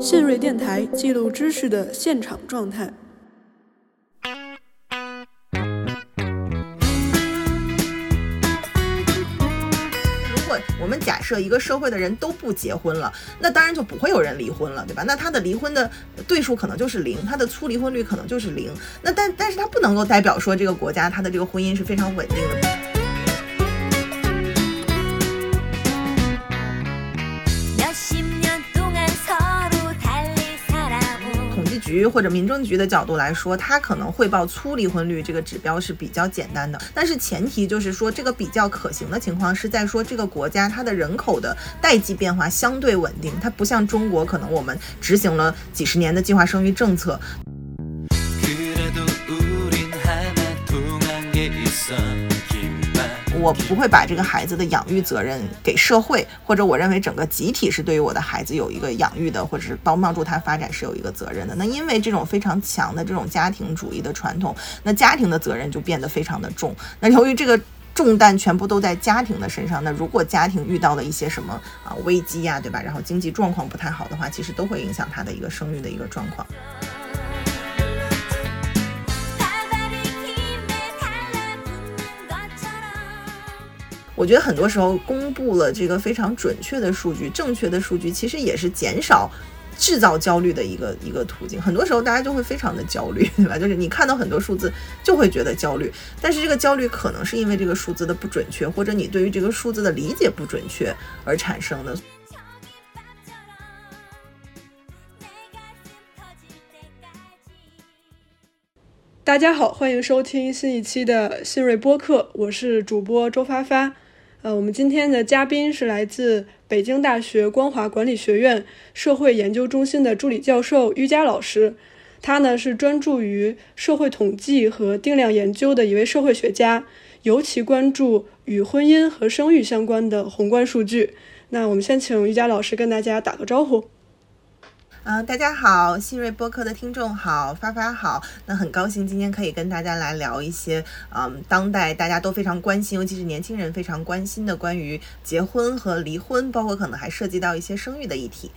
信瑞电台记录知识的现场状态。如果我们假设一个社会的人都不结婚了，那当然就不会有人离婚了，对吧？那他的离婚的对数可能就是零，他的粗离婚率可能就是零。那但但是它不能够代表说这个国家它的这个婚姻是非常稳定的。或者民政局的角度来说，它可能汇报粗离婚率这个指标是比较简单的，但是前提就是说这个比较可行的情况是在说这个国家它的人口的代际变化相对稳定，它不像中国可能我们执行了几十年的计划生育政策。我不会把这个孩子的养育责任给社会，或者我认为整个集体是对于我的孩子有一个养育的，或者是帮帮助他发展是有一个责任的。那因为这种非常强的这种家庭主义的传统，那家庭的责任就变得非常的重。那由于这个 重担全部都在家庭的身上，那如果家庭遇到了一些什么啊危机呀，对吧？然后经济状况不太好的话，其实都会影响他的一个生育的一个状况。我觉得很多时候公布了这个非常准确的数据、正确的数据，其实也是减少制造焦虑的一个一个途径。很多时候大家就会非常的焦虑，对吧？就是你看到很多数字就会觉得焦虑，但是这个焦虑可能是因为这个数字的不准确，或者你对于这个数字的理解不准确而产生的。大家好，欢迎收听新一期的新锐播客，我是主播周发发。呃，我们今天的嘉宾是来自北京大学光华管理学院社会研究中心的助理教授于佳老师。他呢是专注于社会统计和定量研究的一位社会学家，尤其关注与婚姻和生育相关的宏观数据。那我们先请于佳老师跟大家打个招呼。嗯，大家好，新锐播客的听众好，发发好，那很高兴今天可以跟大家来聊一些，嗯，当代大家都非常关心，尤其是年轻人非常关心的关于结婚和离婚，包括可能还涉及到一些生育的议题。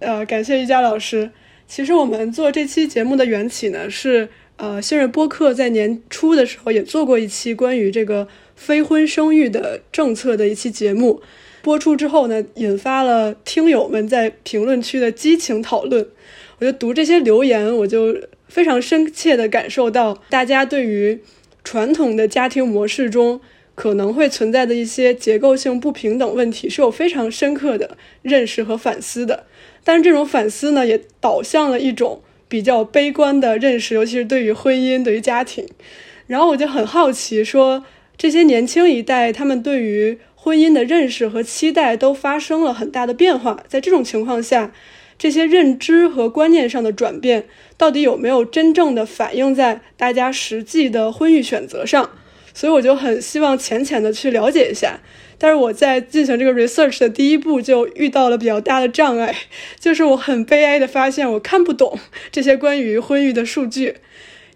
呃，感谢瑜伽老师。其实我们做这期节目的缘起呢，是呃，新锐播客在年初的时候也做过一期关于这个非婚生育的政策的一期节目。播出之后呢，引发了听友们在评论区的激情讨论。我就读这些留言，我就非常深切地感受到大家对于传统的家庭模式中可能会存在的一些结构性不平等问题是有非常深刻的认识和反思的。但是这种反思呢，也导向了一种比较悲观的认识，尤其是对于婚姻、对于家庭。然后我就很好奇，说这些年轻一代他们对于婚姻的认识和期待都发生了很大的变化，在这种情况下，这些认知和观念上的转变，到底有没有真正的反映在大家实际的婚育选择上？所以我就很希望浅浅的去了解一下。但是我在进行这个 research 的第一步就遇到了比较大的障碍，就是我很悲哀的发现，我看不懂这些关于婚育的数据。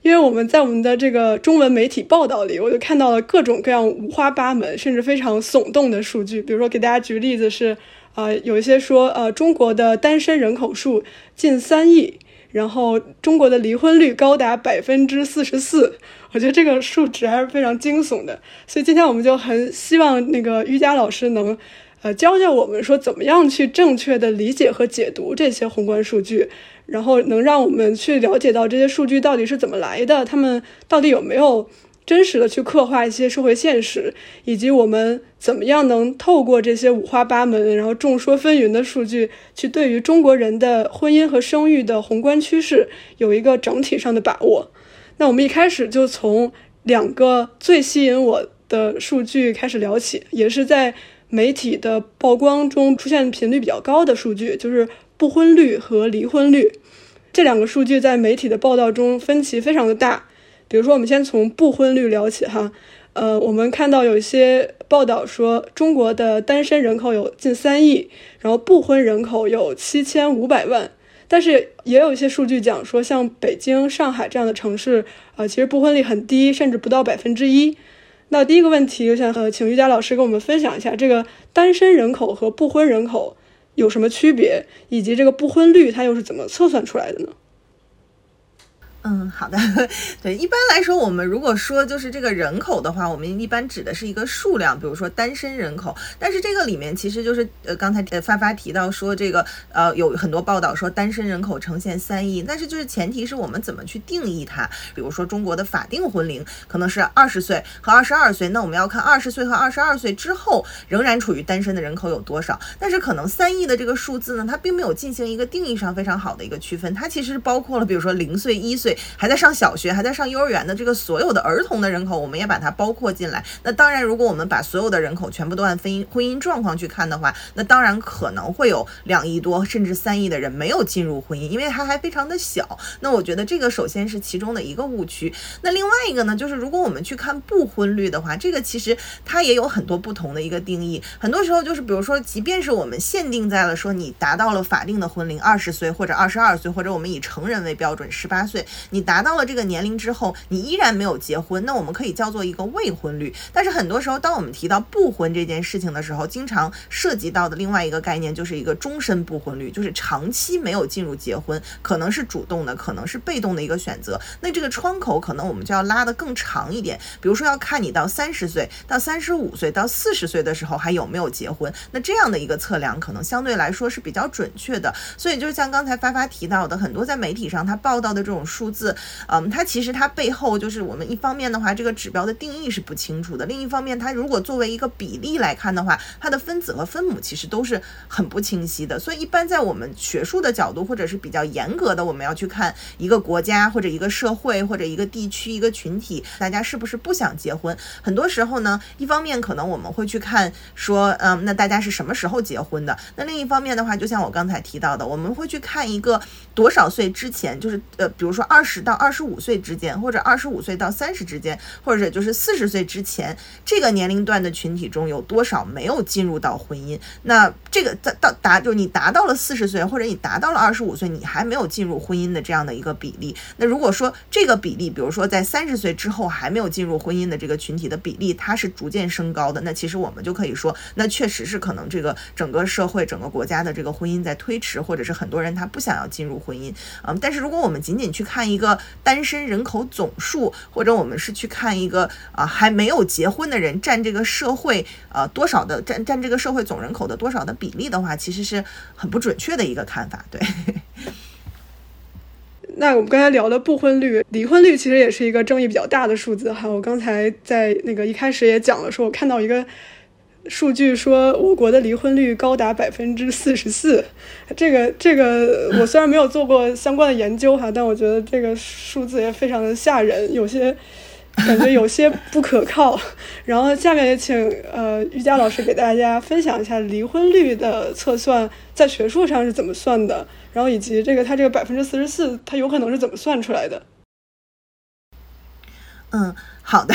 因为我们在我们的这个中文媒体报道里，我就看到了各种各样五花八门，甚至非常耸动的数据。比如说，给大家举例子是，呃，有一些说，呃，中国的单身人口数近三亿，然后中国的离婚率高达百分之四十四。我觉得这个数值还是非常惊悚的。所以今天我们就很希望那个瑜伽老师能，呃，教教我们说怎么样去正确的理解和解读这些宏观数据。然后能让我们去了解到这些数据到底是怎么来的，他们到底有没有真实的去刻画一些社会现实，以及我们怎么样能透过这些五花八门、然后众说纷纭的数据，去对于中国人的婚姻和生育的宏观趋势有一个整体上的把握。那我们一开始就从两个最吸引我的数据开始聊起，也是在媒体的曝光中出现频率比较高的数据，就是。不婚率和离婚率这两个数据在媒体的报道中分歧非常的大。比如说，我们先从不婚率聊起哈。呃，我们看到有一些报道说，中国的单身人口有近三亿，然后不婚人口有七千五百万。但是也有一些数据讲说，像北京、上海这样的城市，呃，其实不婚率很低，甚至不到百分之一。那第一个问题，我想和请瑜伽老师跟我们分享一下，这个单身人口和不婚人口。有什么区别，以及这个不婚率它又是怎么测算出来的呢？嗯，好的，对，一般来说，我们如果说就是这个人口的话，我们一般指的是一个数量，比如说单身人口。但是这个里面其实就是呃，刚才呃发发提到说这个呃有很多报道说单身人口呈现三亿，但是就是前提是我们怎么去定义它。比如说中国的法定婚龄可能是二十岁和二十二岁，那我们要看二十岁和二十二岁之后仍然处于单身的人口有多少。但是可能三亿的这个数字呢，它并没有进行一个定义上非常好的一个区分，它其实包括了比如说零岁、一岁。对还在上小学、还在上幼儿园的这个所有的儿童的人口，我们也把它包括进来。那当然，如果我们把所有的人口全部都按婚姻婚姻状况去看的话，那当然可能会有两亿多甚至三亿的人没有进入婚姻，因为它还非常的小。那我觉得这个首先是其中的一个误区。那另外一个呢，就是如果我们去看不婚率的话，这个其实它也有很多不同的一个定义。很多时候就是，比如说，即便是我们限定在了说你达到了法定的婚龄二十岁或者二十二岁，或者我们以成人为标准十八岁。你达到了这个年龄之后，你依然没有结婚，那我们可以叫做一个未婚率。但是很多时候，当我们提到不婚这件事情的时候，经常涉及到的另外一个概念就是一个终身不婚率，就是长期没有进入结婚，可能是主动的，可能是被动的一个选择。那这个窗口可能我们就要拉得更长一点，比如说要看你到三十岁、到三十五岁、到四十岁的时候还有没有结婚。那这样的一个测量可能相对来说是比较准确的。所以就像刚才发发提到的，很多在媒体上他报道的这种数字。字，嗯，它其实它背后就是我们一方面的话，这个指标的定义是不清楚的；另一方面，它如果作为一个比例来看的话，它的分子和分母其实都是很不清晰的。所以，一般在我们学术的角度，或者是比较严格的，我们要去看一个国家或者一个社会或者一个地区一个群体，大家是不是不想结婚？很多时候呢，一方面可能我们会去看说，嗯，那大家是什么时候结婚的？那另一方面的话，就像我刚才提到的，我们会去看一个多少岁之前，就是呃，比如说二。二十到二十五岁之间，或者二十五岁到三十之间，或者就是四十岁之前，这个年龄段的群体中有多少没有进入到婚姻？那这个到到达，就是你达到了四十岁，或者你达到了二十五岁，你还没有进入婚姻的这样的一个比例。那如果说这个比例，比如说在三十岁之后还没有进入婚姻的这个群体的比例，它是逐渐升高的，那其实我们就可以说，那确实是可能这个整个社会、整个国家的这个婚姻在推迟，或者是很多人他不想要进入婚姻。嗯，但是如果我们仅仅去看一个单身人口总数，或者我们是去看一个啊还没有结婚的人占这个社会呃多少的占占这个社会总人口的多少的比例的话，其实是很不准确的一个看法。对。那我们刚才聊的不婚率、离婚率，其实也是一个争议比较大的数字哈。我刚才在那个一开始也讲了，说我看到一个。数据说，我国的离婚率高达百分之四十四。这个这个，我虽然没有做过相关的研究哈，但我觉得这个数字也非常的吓人，有些感觉有些不可靠。然后下面也请呃瑜伽老师给大家分享一下离婚率的测算在学术上是怎么算的，然后以及这个它这个百分之四十四，它有可能是怎么算出来的？嗯。好的，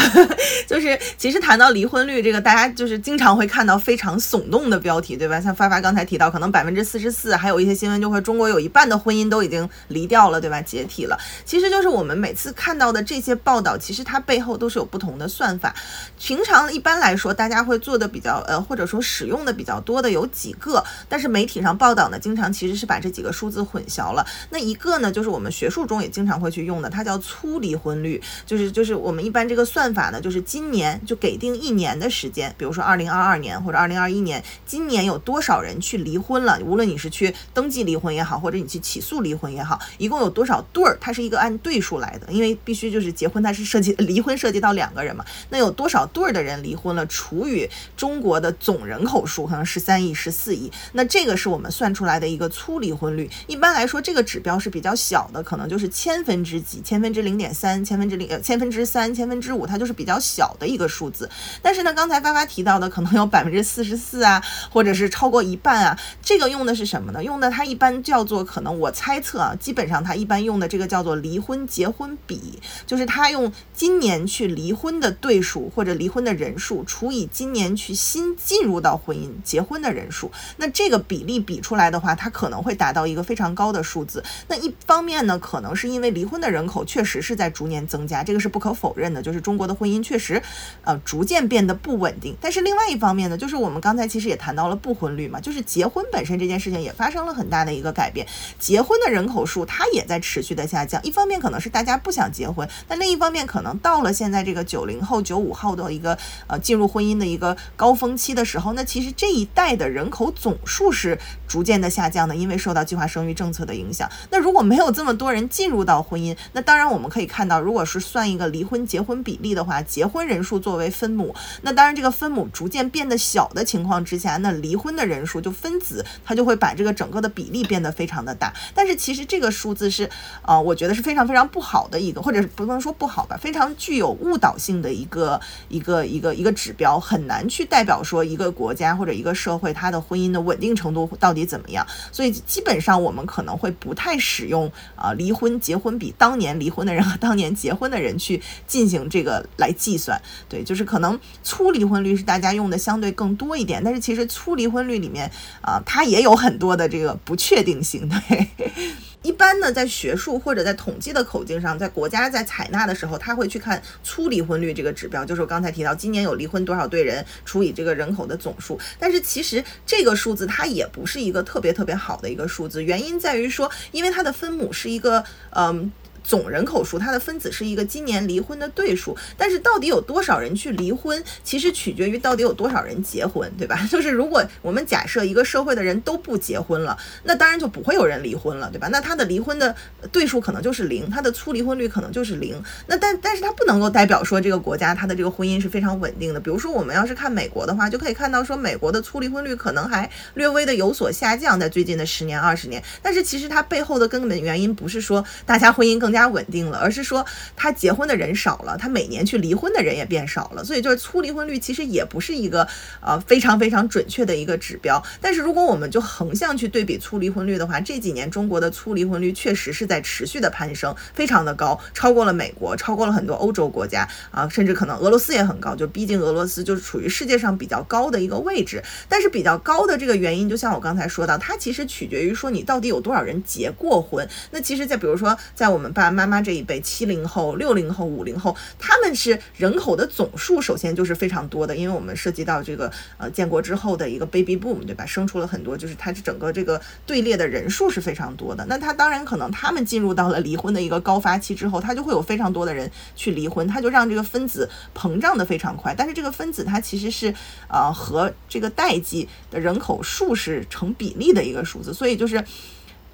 就是其实谈到离婚率这个，大家就是经常会看到非常耸动的标题，对吧？像发发刚才提到，可能百分之四十四，还有一些新闻就会中国有一半的婚姻都已经离掉了，对吧？解体了。其实就是我们每次看到的这些报道，其实它背后都是有不同的算法。平常一般来说，大家会做的比较呃，或者说使用的比较多的有几个，但是媒体上报道呢，经常其实是把这几个数字混淆了。那一个呢，就是我们学术中也经常会去用的，它叫粗离婚率，就是就是我们一般这个。算法呢，就是今年就给定一年的时间，比如说二零二二年或者二零二一年，今年有多少人去离婚了？无论你是去登记离婚也好，或者你去起诉离婚也好，一共有多少对儿？它是一个按对数来的，因为必须就是结婚，它是涉及离婚涉及到两个人嘛。那有多少对儿的人离婚了？除以中国的总人口数，可能十三亿、十四亿，那这个是我们算出来的一个粗离婚率。一般来说，这个指标是比较小的，可能就是千分之几、千分之零点三、千分之零呃千分之三、千分之。五，它就是比较小的一个数字，但是呢，刚才发发提到的可能有百分之四十四啊，或者是超过一半啊，这个用的是什么呢？用的它一般叫做可能我猜测啊，基本上它一般用的这个叫做离婚结婚比，就是它用今年去离婚的对数或者离婚的人数除以今年去新进入到婚姻结婚的人数，那这个比例比出来的话，它可能会达到一个非常高的数字。那一方面呢，可能是因为离婚的人口确实是在逐年增加，这个是不可否认的，就是。中国的婚姻确实，呃，逐渐变得不稳定。但是另外一方面呢，就是我们刚才其实也谈到了不婚率嘛，就是结婚本身这件事情也发生了很大的一个改变，结婚的人口数它也在持续的下降。一方面可能是大家不想结婚，但另一方面可能到了现在这个九零后、九五后的一个呃进入婚姻的一个高峰期的时候，那其实这一代的人口总数是逐渐的下降的，因为受到计划生育政策的影响。那如果没有这么多人进入到婚姻，那当然我们可以看到，如果是算一个离婚婚结婚比例的话，结婚人数作为分母，那当然这个分母逐渐变得小的情况之下，那离婚的人数就分子，它就会把这个整个的比例变得非常的大。但是其实这个数字是，呃，我觉得是非常非常不好的一个，或者是不能说不好吧，非常具有误导性的一个一个一个一个指标，很难去代表说一个国家或者一个社会它的婚姻的稳定程度到底怎么样。所以基本上我们可能会不太使用啊离婚结婚比当年离婚的人和当年结婚的人去进行这个来计算。对，就是可能粗离婚率是大家用的相对更多一点，但是其实粗离婚率里面啊，它也有很多的这个不确定性。对。一般呢，在学术或者在统计的口径上，在国家在采纳的时候，他会去看粗离婚率这个指标，就是我刚才提到今年有离婚多少对人除以这个人口的总数。但是其实这个数字它也不是一个特别特别好的一个数字，原因在于说，因为它的分母是一个嗯。总人口数，它的分子是一个今年离婚的对数，但是到底有多少人去离婚，其实取决于到底有多少人结婚，对吧？就是如果我们假设一个社会的人都不结婚了，那当然就不会有人离婚了，对吧？那他的离婚的对数可能就是零，他的粗离婚率可能就是零。那但但是它不能够代表说这个国家它的这个婚姻是非常稳定的。比如说我们要是看美国的话，就可以看到说美国的粗离婚率可能还略微的有所下降，在最近的十年二十年。但是其实它背后的根本原因不是说大家婚姻更加稳定了，而是说他结婚的人少了，他每年去离婚的人也变少了，所以就是粗离婚率其实也不是一个呃非常非常准确的一个指标。但是如果我们就横向去对比粗离婚率的话，这几年中国的粗离婚率确实是在持续的攀升，非常的高，超过了美国，超过了很多欧洲国家啊，甚至可能俄罗斯也很高，就毕竟俄罗斯就是处于世界上比较高的一个位置。但是比较高的这个原因，就像我刚才说到，它其实取决于说你到底有多少人结过婚。那其实，在比如说在我们爸爸爸妈妈这一辈，七零后、六零后、五零后，他们是人口的总数，首先就是非常多的，因为我们涉及到这个呃建国之后的一个 baby boom，对吧？生出了很多，就是它整个这个队列的人数是非常多的。那他当然可能他们进入到了离婚的一个高发期之后，他就会有非常多的人去离婚，他就让这个分子膨胀的非常快。但是这个分子它其实是呃和这个代际的人口数是成比例的一个数字，所以就是。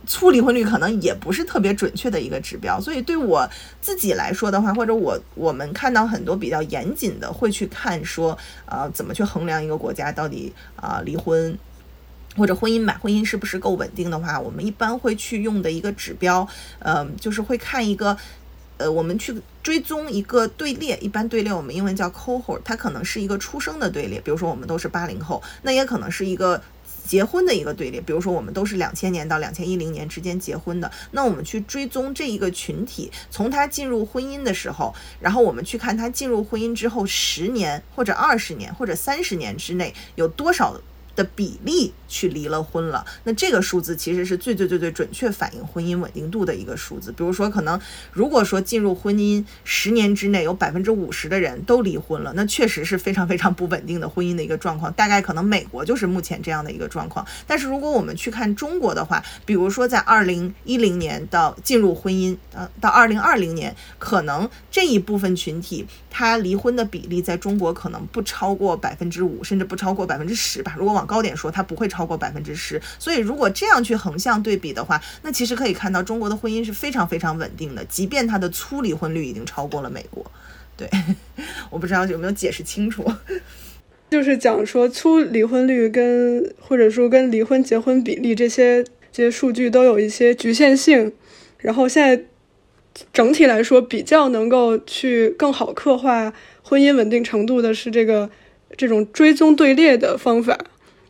粗离婚率可能也不是特别准确的一个指标，所以对我自己来说的话，或者我我们看到很多比较严谨的会去看说，呃，怎么去衡量一个国家到底啊离婚或者婚姻吧，婚姻是不是够稳定的话，我们一般会去用的一个指标，嗯，就是会看一个，呃，我们去追踪一个队列，一般队列我们英文叫 cohort，它可能是一个出生的队列，比如说我们都是八零后，那也可能是一个。结婚的一个队列，比如说我们都是两千年到两千一零年之间结婚的，那我们去追踪这一个群体，从他进入婚姻的时候，然后我们去看他进入婚姻之后十年或者二十年或者三十年之内有多少。的比例去离了婚了，那这个数字其实是最最最最准确反映婚姻稳定度的一个数字。比如说，可能如果说进入婚姻十年之内有百分之五十的人都离婚了，那确实是非常非常不稳定的婚姻的一个状况。大概可能美国就是目前这样的一个状况。但是如果我们去看中国的话，比如说在二零一零年到进入婚姻，呃，到二零二零年，可能这一部分群体他离婚的比例在中国可能不超过百分之五，甚至不超过百分之十吧。如果往高点说，它不会超过百分之十，所以如果这样去横向对比的话，那其实可以看到中国的婚姻是非常非常稳定的，即便它的粗离婚率已经超过了美国。对，我不知道有没有解释清楚，就是讲说粗离婚率跟或者说跟离婚结婚比例这些这些数据都有一些局限性，然后现在整体来说比较能够去更好刻画婚姻稳定程度的是这个。这种追踪队列的方法，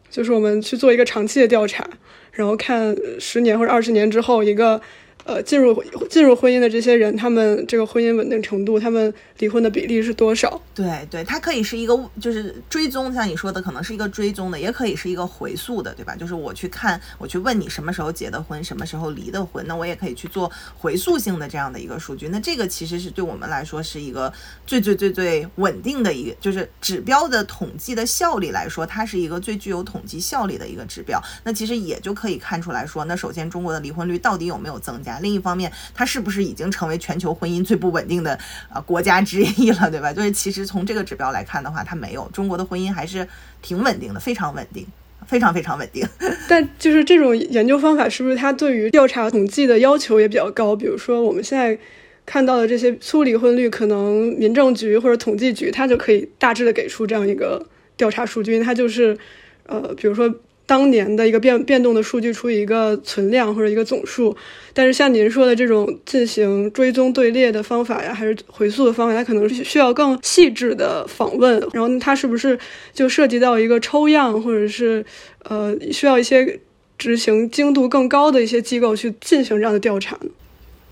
就是我们去做一个长期的调查，然后看十年或者二十年之后一个呃进入进入婚姻的这些人，他们这个婚姻稳定程度，他们离婚的比例是多少？对对，它可以是一个就是追踪，像你说的，可能是一个追踪的，也可以是一个回溯的，对吧？就是我去看，我去问你什么时候结的婚，什么时候离的婚，那我也可以去做回溯性的这样的一个数据。那这个其实是对我们来说是一个最最最最稳定的一个，就是指标的统计的效率来说，它是一个最具有统计效率的一个指标。那其实也就可以看出来说，那首先中国的离婚率到底有没有增加？另一方面，它是不是已经成为全球婚姻最不稳定的呃国家之一了，对吧？就是其实从这个指标来看的话，它没有中国的婚姻还是挺稳定的，非常稳定，非常非常稳定。但就是这种研究方法，是不是它对于调查统计的要求也比较高？比如说我们现在看到的这些粗离婚率，可能民政局或者统计局它就可以大致的给出这样一个调查数据，它就是呃，比如说。当年的一个变变动的数据出一个存量或者一个总数，但是像您说的这种进行追踪队列的方法呀，还是回溯的方法，它可能是需要更细致的访问，然后它是不是就涉及到一个抽样，或者是呃需要一些执行精度更高的一些机构去进行这样的调查呢？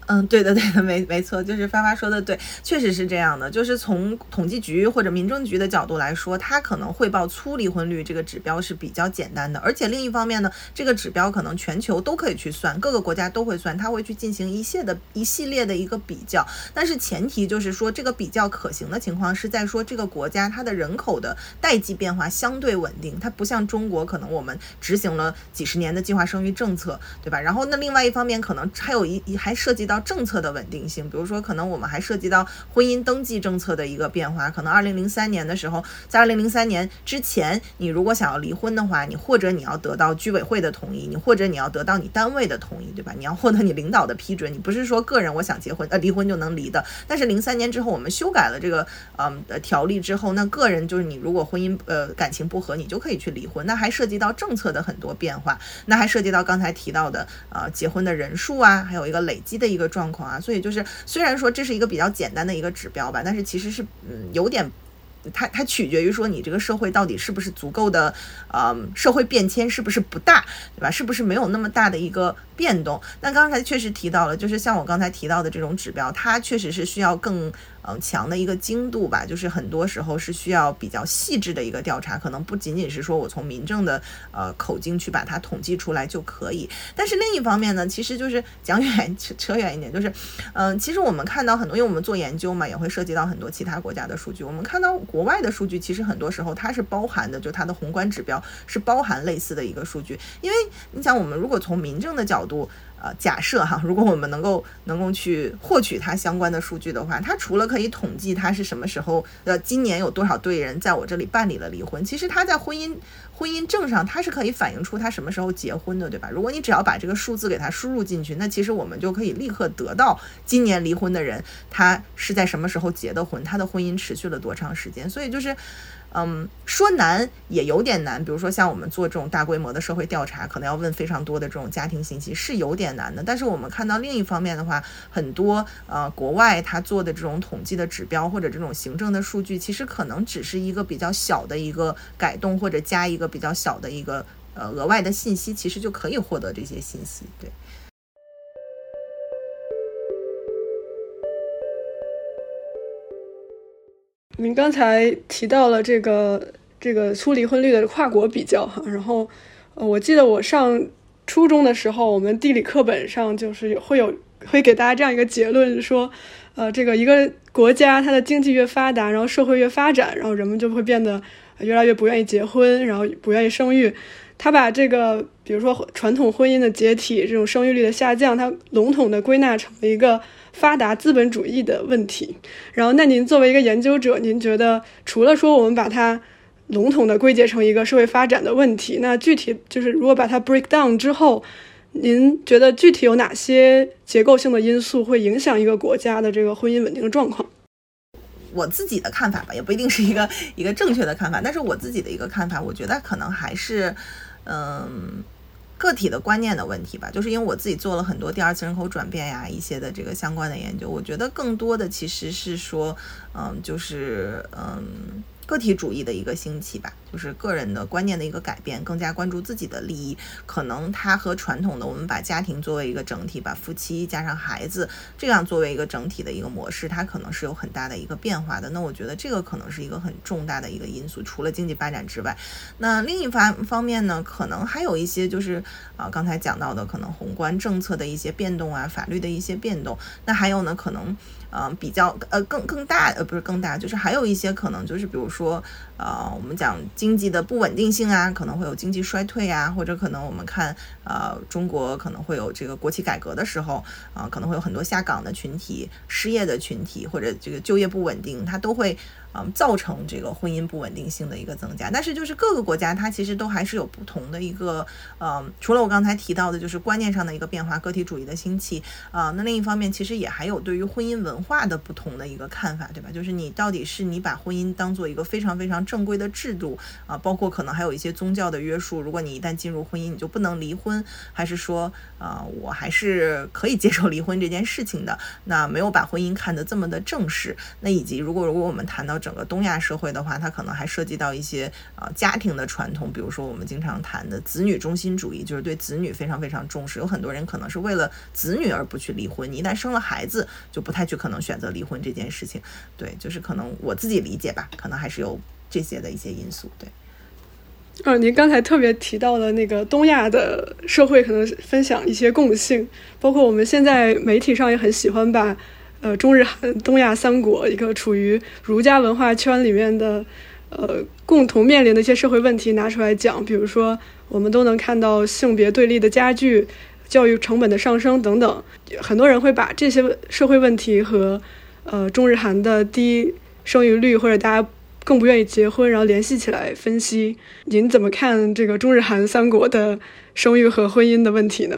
嗯，对的，对的，没没错，就是发发说的对，确实是这样的。就是从统计局或者民政局的角度来说，它可能汇报粗离婚率这个指标是比较简单的，而且另一方面呢，这个指标可能全球都可以去算，各个国家都会算，它会去进行一系的一系列的一个比较。但是前提就是说，这个比较可行的情况是在说这个国家它的人口的代际变化相对稳定，它不像中国，可能我们执行了几十年的计划生育政策，对吧？然后那另外一方面，可能还有一还涉及到。政策的稳定性，比如说，可能我们还涉及到婚姻登记政策的一个变化。可能二零零三年的时候，在二零零三年之前，你如果想要离婚的话，你或者你要得到居委会的同意，你或者你要得到你单位的同意，对吧？你要获得你领导的批准，你不是说个人我想结婚呃离婚就能离的。但是零三年之后，我们修改了这个嗯的条例之后，那个人就是你如果婚姻呃感情不和，你就可以去离婚。那还涉及到政策的很多变化，那还涉及到刚才提到的呃结婚的人数啊，还有一个累积的一个。状况啊，所以就是虽然说这是一个比较简单的一个指标吧，但是其实是嗯有点，它它取决于说你这个社会到底是不是足够的，呃，社会变迁是不是不大，对吧？是不是没有那么大的一个变动？那刚才确实提到了，就是像我刚才提到的这种指标，它确实是需要更。嗯，强的一个精度吧，就是很多时候是需要比较细致的一个调查，可能不仅仅是说我从民政的呃口径去把它统计出来就可以。但是另一方面呢，其实就是讲远 扯扯远一点，就是嗯，其实我们看到很多，因为我们做研究嘛，也会涉及到很多其他国家的数据。我们看到国外的数据，其实很多时候它是包含的，就它的宏观指标是包含类似的一个数据。因为你想，我们如果从民政的角度度。呃，假设哈，如果我们能够能够去获取它相关的数据的话，它除了可以统计它是什么时候，呃，今年有多少对人在我这里办理了离婚，其实它在婚姻婚姻证上它是可以反映出他什么时候结婚的，对吧？如果你只要把这个数字给它输入进去，那其实我们就可以立刻得到今年离婚的人他是在什么时候结的婚，他的婚姻持续了多长时间，所以就是。嗯，说难也有点难。比如说，像我们做这种大规模的社会调查，可能要问非常多的这种家庭信息，是有点难的。但是我们看到另一方面的话，很多呃国外他做的这种统计的指标或者这种行政的数据，其实可能只是一个比较小的一个改动，或者加一个比较小的一个呃额外的信息，其实就可以获得这些信息。对。您刚才提到了这个这个粗离婚率的跨国比较哈，然后呃，我记得我上初中的时候，我们地理课本上就是会有会给大家这样一个结论说，呃，这个一个国家它的经济越发达，然后社会越发展，然后人们就会变得越来越不愿意结婚，然后不愿意生育。他把这个比如说传统婚姻的解体，这种生育率的下降，它笼统的归纳成了一个。发达资本主义的问题，然后那您作为一个研究者，您觉得除了说我们把它笼统的归结成一个社会发展的问题，那具体就是如果把它 break down 之后，您觉得具体有哪些结构性的因素会影响一个国家的这个婚姻稳定的状况？我自己的看法吧，也不一定是一个 一个正确的看法，但是我自己的一个看法，我觉得可能还是，嗯。个体的观念的问题吧，就是因为我自己做了很多第二次人口转变呀，一些的这个相关的研究，我觉得更多的其实是说，嗯，就是嗯，个体主义的一个兴起吧。就是个人的观念的一个改变，更加关注自己的利益。可能它和传统的我们把家庭作为一个整体，把夫妻加上孩子这样作为一个整体的一个模式，它可能是有很大的一个变化的。那我觉得这个可能是一个很重大的一个因素，除了经济发展之外，那另一方方面呢，可能还有一些就是啊，刚才讲到的可能宏观政策的一些变动啊，法律的一些变动。那还有呢，可能。嗯，比较呃更更大呃不是更大，就是还有一些可能就是比如说呃我们讲经济的不稳定性啊，可能会有经济衰退啊，或者可能我们看呃中国可能会有这个国企改革的时候啊，可能会有很多下岗的群体、失业的群体或者这个就业不稳定，它都会。嗯，造成这个婚姻不稳定性的一个增加，但是就是各个国家它其实都还是有不同的一个，嗯，除了我刚才提到的，就是观念上的一个变化，个体主义的兴起啊，那另一方面其实也还有对于婚姻文化的不同的一个看法，对吧？就是你到底是你把婚姻当做一个非常非常正规的制度啊，包括可能还有一些宗教的约束，如果你一旦进入婚姻，你就不能离婚，还是说啊，我还是可以接受离婚这件事情的？那没有把婚姻看得这么的正式，那以及如果如果我们谈到。整个东亚社会的话，它可能还涉及到一些啊家庭的传统，比如说我们经常谈的子女中心主义，就是对子女非常非常重视。有很多人可能是为了子女而不去离婚，你一旦生了孩子，就不太去可能选择离婚这件事情。对，就是可能我自己理解吧，可能还是有这些的一些因素。对，嗯，您刚才特别提到了那个东亚的社会可能分享一些共性，包括我们现在媒体上也很喜欢把。呃，中日韩东亚三国一个处于儒家文化圈里面的，呃，共同面临的一些社会问题拿出来讲，比如说我们都能看到性别对立的加剧、教育成本的上升等等，很多人会把这些社会问题和呃中日韩的低生育率或者大家更不愿意结婚，然后联系起来分析。您怎么看这个中日韩三国的生育和婚姻的问题呢？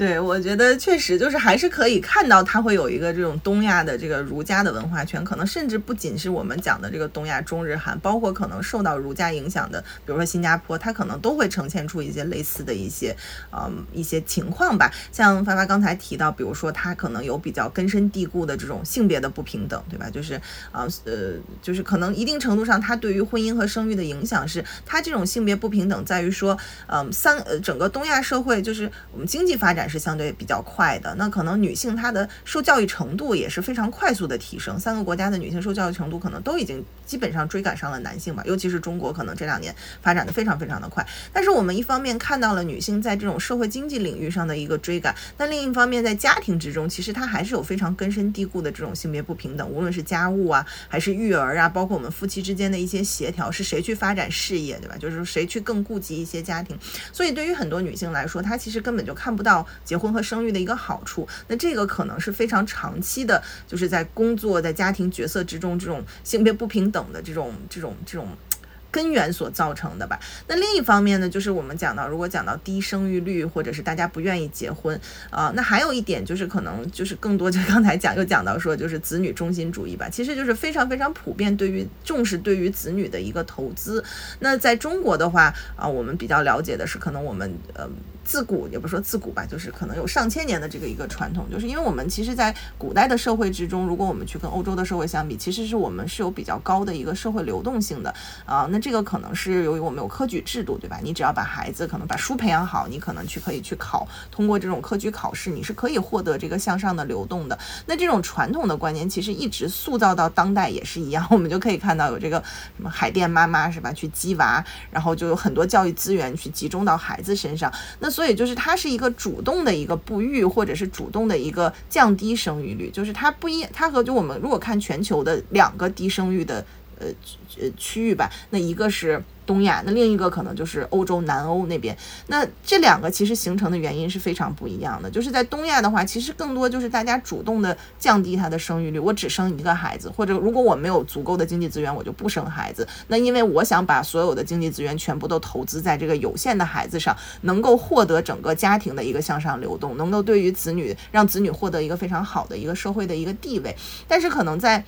对，我觉得确实就是还是可以看到，它会有一个这种东亚的这个儒家的文化圈，可能甚至不仅是我们讲的这个东亚中日韩，包括可能受到儒家影响的，比如说新加坡，它可能都会呈现出一些类似的一些，嗯，一些情况吧。像发发刚才提到，比如说它可能有比较根深蒂固的这种性别的不平等，对吧？就是啊，呃，就是可能一定程度上，它对于婚姻和生育的影响是，它这种性别不平等在于说，嗯，三呃，整个东亚社会就是我们经济发展。是相对比较快的，那可能女性她的受教育程度也是非常快速的提升。三个国家的女性受教育程度可能都已经基本上追赶上了男性吧，尤其是中国，可能这两年发展的非常非常的快。但是我们一方面看到了女性在这种社会经济领域上的一个追赶，那另一方面在家庭之中，其实她还是有非常根深蒂固的这种性别不平等，无论是家务啊，还是育儿啊，包括我们夫妻之间的一些协调，是谁去发展事业，对吧？就是谁去更顾及一些家庭。所以对于很多女性来说，她其实根本就看不到。结婚和生育的一个好处，那这个可能是非常长期的，就是在工作、在家庭角色之中，这种性别不平等的这种、这种、这种。根源所造成的吧。那另一方面呢，就是我们讲到，如果讲到低生育率，或者是大家不愿意结婚啊，那还有一点就是可能就是更多，就刚才讲又讲到说，就是子女中心主义吧。其实就是非常非常普遍，对于重视对于子女的一个投资。那在中国的话啊，我们比较了解的是，可能我们呃自古也不说自古吧，就是可能有上千年的这个一个传统，就是因为我们其实，在古代的社会之中，如果我们去跟欧洲的社会相比，其实是我们是有比较高的一个社会流动性的啊。那这个可能是由于我们有科举制度，对吧？你只要把孩子可能把书培养好，你可能去可以去考，通过这种科举考试，你是可以获得这个向上的流动的。那这种传统的观念其实一直塑造到当代也是一样，我们就可以看到有这个什么海淀妈妈是吧？去鸡娃，然后就有很多教育资源去集中到孩子身上。那所所以就是它是一个主动的一个不育，或者是主动的一个降低生育率，就是它不一，它和就我们如果看全球的两个低生育的。呃呃区域吧，那一个是东亚，那另一个可能就是欧洲南欧那边。那这两个其实形成的原因是非常不一样的。就是在东亚的话，其实更多就是大家主动的降低它的生育率，我只生一个孩子，或者如果我没有足够的经济资源，我就不生孩子。那因为我想把所有的经济资源全部都投资在这个有限的孩子上，能够获得整个家庭的一个向上流动，能够对于子女让子女获得一个非常好的一个社会的一个地位。但是可能在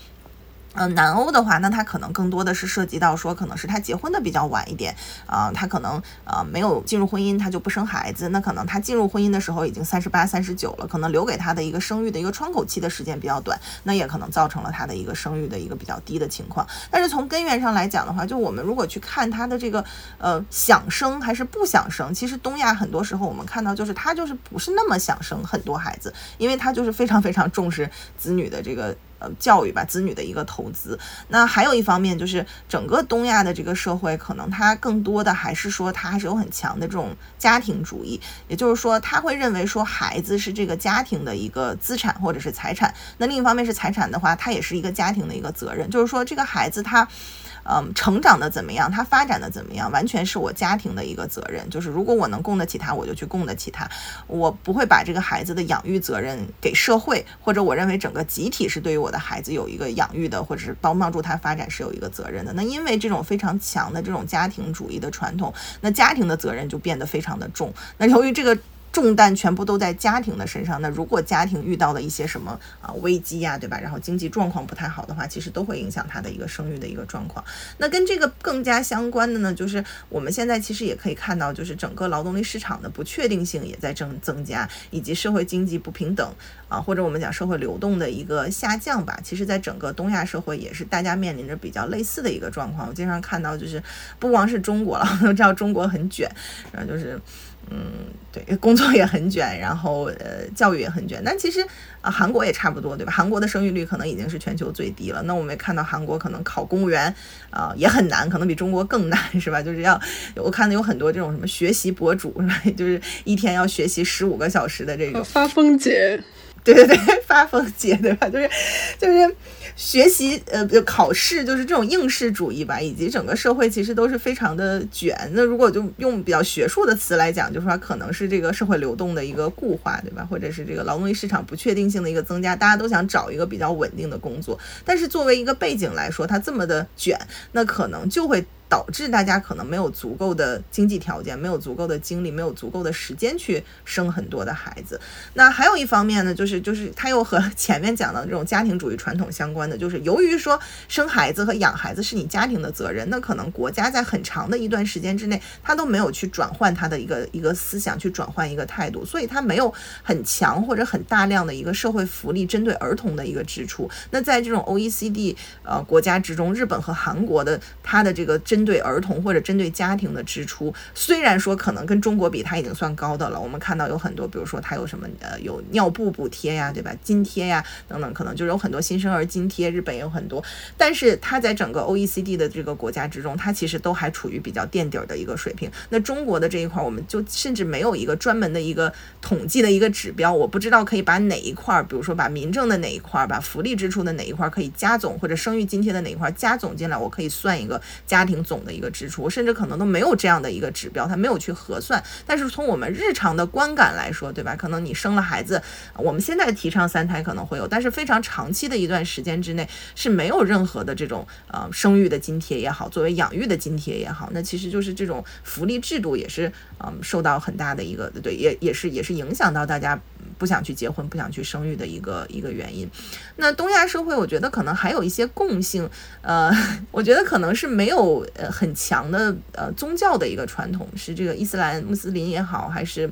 嗯，南欧的话，那他可能更多的是涉及到说，可能是他结婚的比较晚一点，啊，他可能呃没有进入婚姻，他就不生孩子。那可能他进入婚姻的时候已经三十八、三十九了，可能留给他的一个生育的一个窗口期的时间比较短，那也可能造成了他的一个生育的一个比较低的情况。但是从根源上来讲的话，就我们如果去看他的这个呃想生还是不想生，其实东亚很多时候我们看到就是他就是不是那么想生很多孩子，因为他就是非常非常重视子女的这个。呃，教育吧，子女的一个投资。那还有一方面就是，整个东亚的这个社会，可能它更多的还是说，它还是有很强的这种家庭主义。也就是说，他会认为说，孩子是这个家庭的一个资产或者是财产。那另一方面是财产的话，它也是一个家庭的一个责任。就是说，这个孩子他。嗯，成长的怎么样？他发展的怎么样？完全是我家庭的一个责任。就是如果我能供得起他，我就去供得起他。我不会把这个孩子的养育责任给社会，或者我认为整个集体是对于我的孩子有一个养育的，或者是帮帮助他发展是有一个责任的。那因为这种非常强的这种家庭主义的传统，那家庭的责任就变得非常的重。那由于这个。重担全部都在家庭的身上。那如果家庭遇到了一些什么啊危机呀，对吧？然后经济状况不太好的话，其实都会影响他的一个生育的一个状况。那跟这个更加相关的呢，就是我们现在其实也可以看到，就是整个劳动力市场的不确定性也在增增加，以及社会经济不平等啊，或者我们讲社会流动的一个下降吧。其实，在整个东亚社会也是大家面临着比较类似的一个状况。我经常看到，就是不光是中国了，都知道中国很卷，然后就是。嗯，对，工作也很卷，然后呃，教育也很卷。但其实啊，韩国也差不多，对吧？韩国的生育率可能已经是全球最低了。那我们也看到韩国可能考公务员啊也很难，可能比中国更难，是吧？就是要我看到有很多这种什么学习博主，是吧？就是一天要学习十五个小时的这个发疯姐。对 对对，发疯姐对吧？就是就是学习呃，考试就是这种应试主义吧，以及整个社会其实都是非常的卷。那如果就用比较学术的词来讲，就是说可能是这个社会流动的一个固化，对吧？或者是这个劳动力市场不确定性的一个增加，大家都想找一个比较稳定的工作。但是作为一个背景来说，它这么的卷，那可能就会。导致大家可能没有足够的经济条件，没有足够的精力，没有足够的时间去生很多的孩子。那还有一方面呢，就是就是它又和前面讲的这种家庭主义传统相关的，就是由于说生孩子和养孩子是你家庭的责任，那可能国家在很长的一段时间之内，他都没有去转换他的一个一个思想，去转换一个态度，所以他没有很强或者很大量的一个社会福利针对儿童的一个支出。那在这种 OECD 呃国家之中，日本和韩国的它的这个针针对儿童或者针对家庭的支出，虽然说可能跟中国比，它已经算高的了。我们看到有很多，比如说它有什么呃，有尿布补贴呀，对吧？津贴呀等等，可能就是有很多新生儿津贴。日本也有很多，但是它在整个 OECD 的这个国家之中，它其实都还处于比较垫底儿的一个水平。那中国的这一块，我们就甚至没有一个专门的一个统计的一个指标，我不知道可以把哪一块儿，比如说把民政的哪一块儿，把福利支出的哪一块儿可以加总，或者生育津贴的哪一块儿加总进来，我可以算一个家庭。总的一个支出，甚至可能都没有这样的一个指标，他没有去核算。但是从我们日常的观感来说，对吧？可能你生了孩子，我们现在提倡三胎可能会有，但是非常长期的一段时间之内是没有任何的这种呃生育的津贴也好，作为养育的津贴也好，那其实就是这种福利制度也是嗯受到很大的一个对，也也是也是影响到大家不想去结婚、不想去生育的一个一个原因。那东亚社会，我觉得可能还有一些共性，呃，我觉得可能是没有。呃，很强的呃宗教的一个传统是这个伊斯兰穆斯林也好，还是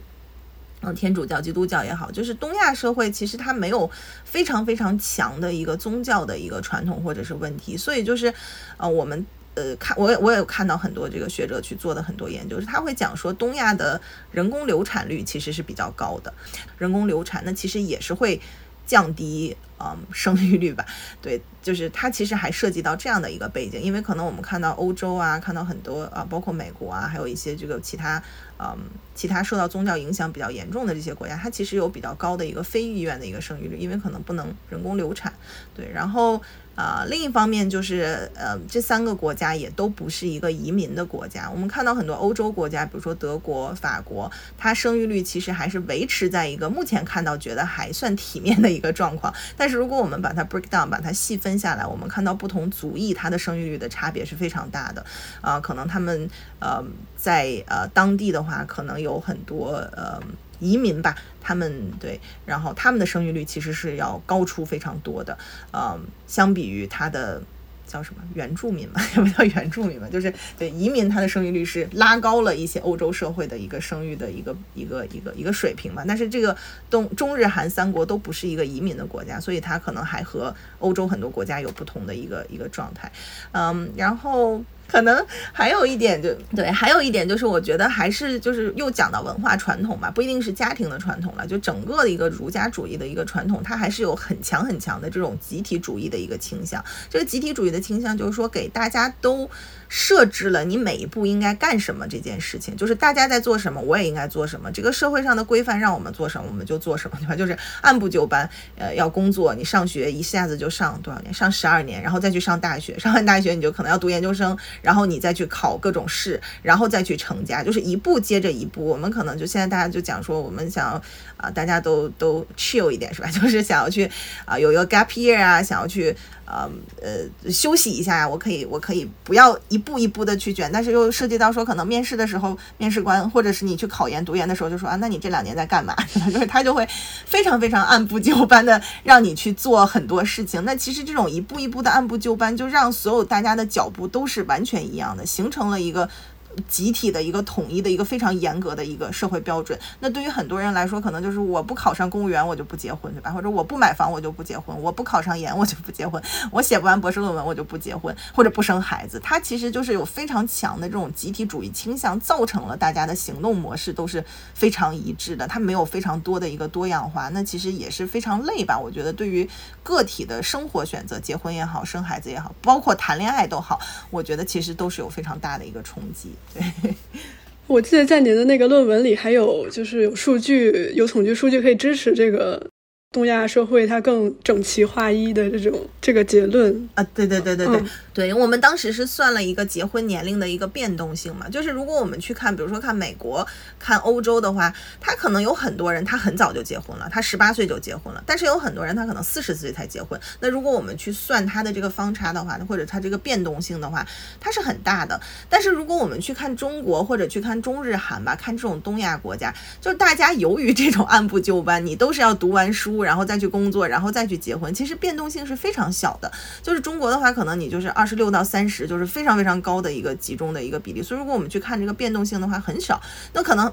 嗯天主教基督教也好，就是东亚社会其实它没有非常非常强的一个宗教的一个传统或者是问题，所以就是呃我们呃看我我也有看到很多这个学者去做的很多研究，是他会讲说东亚的人工流产率其实是比较高的，人工流产那其实也是会降低。嗯，生育率吧，对，就是它其实还涉及到这样的一个背景，因为可能我们看到欧洲啊，看到很多啊，包括美国啊，还有一些这个其他，嗯，其他受到宗教影响比较严重的这些国家，它其实有比较高的一个非意愿的一个生育率，因为可能不能人工流产，对，然后啊，另一方面就是呃，这三个国家也都不是一个移民的国家，我们看到很多欧洲国家，比如说德国、法国，它生育率其实还是维持在一个目前看到觉得还算体面的一个状况，但是如果我们把它 break down，把它细分下来，我们看到不同族裔它的生育率的差别是非常大的，啊，可能他们呃在呃当地的话，可能有很多呃移民吧，他们对，然后他们的生育率其实是要高出非常多的，呃，相比于他的。叫什么原住民嘛？也不叫原住民嘛，就是对移民，他的生育率是拉高了一些欧洲社会的一个生育的一个一个一个一个水平嘛。但是这个东中日韩三国都不是一个移民的国家，所以它可能还和欧洲很多国家有不同的一个一个状态。嗯，然后。可能还有一点，就对，还有一点就是，我觉得还是就是又讲到文化传统嘛，不一定是家庭的传统了，就整个的一个儒家主义的一个传统，它还是有很强很强的这种集体主义的一个倾向。这个集体主义的倾向就是说，给大家都。设置了你每一步应该干什么这件事情，就是大家在做什么，我也应该做什么。这个社会上的规范让我们做什么，我们就做什么，对吧？就是按部就班。呃，要工作，你上学一下子就上多少年？上十二年，然后再去上大学，上完大学你就可能要读研究生，然后你再去考各种试，然后再去成家，就是一步接着一步。我们可能就现在大家就讲说，我们想要啊，大家都都 chill 一点，是吧？就是想要去啊，有一个 gap year 啊，想要去。呃呃，休息一下呀，我可以，我可以不要一步一步的去卷，但是又涉及到说，可能面试的时候，面试官或者是你去考研读研的时候，就说啊，那你这两年在干嘛？就是他就会非常非常按部就班的让你去做很多事情。那其实这种一步一步的按部就班，就让所有大家的脚步都是完全一样的，形成了一个。集体的一个统一的一个非常严格的一个社会标准，那对于很多人来说，可能就是我不考上公务员我就不结婚，对吧？或者我不买房我就不结婚，我不考上研我就不结婚，我写不完博士论文我就不结婚，或者不生孩子。它其实就是有非常强的这种集体主义倾向，造成了大家的行动模式都是非常一致的，它没有非常多的一个多样化，那其实也是非常累吧？我觉得对于个体的生活选择，结婚也好，生孩子也好，包括谈恋爱都好，我觉得其实都是有非常大的一个冲击。我记得在您的那个论文里，还有就是有数据，有统计数据可以支持这个。东亚社会它更整齐划一的这种这个结论啊，对对对对对对，我们当时是算了一个结婚年龄的一个变动性嘛，就是如果我们去看，比如说看美国、看欧洲的话，他可能有很多人他很早就结婚了，他十八岁就结婚了，但是有很多人他可能四十岁才结婚。那如果我们去算他的这个方差的话，或者他这个变动性的话，它是很大的。但是如果我们去看中国或者去看中日韩吧，看这种东亚国家，就是大家由于这种按部就班，你都是要读完书。然后再去工作，然后再去结婚，其实变动性是非常小的。就是中国的话，可能你就是二十六到三十，就是非常非常高的一个集中的一个比例。所以如果我们去看这个变动性的话，很少。那可能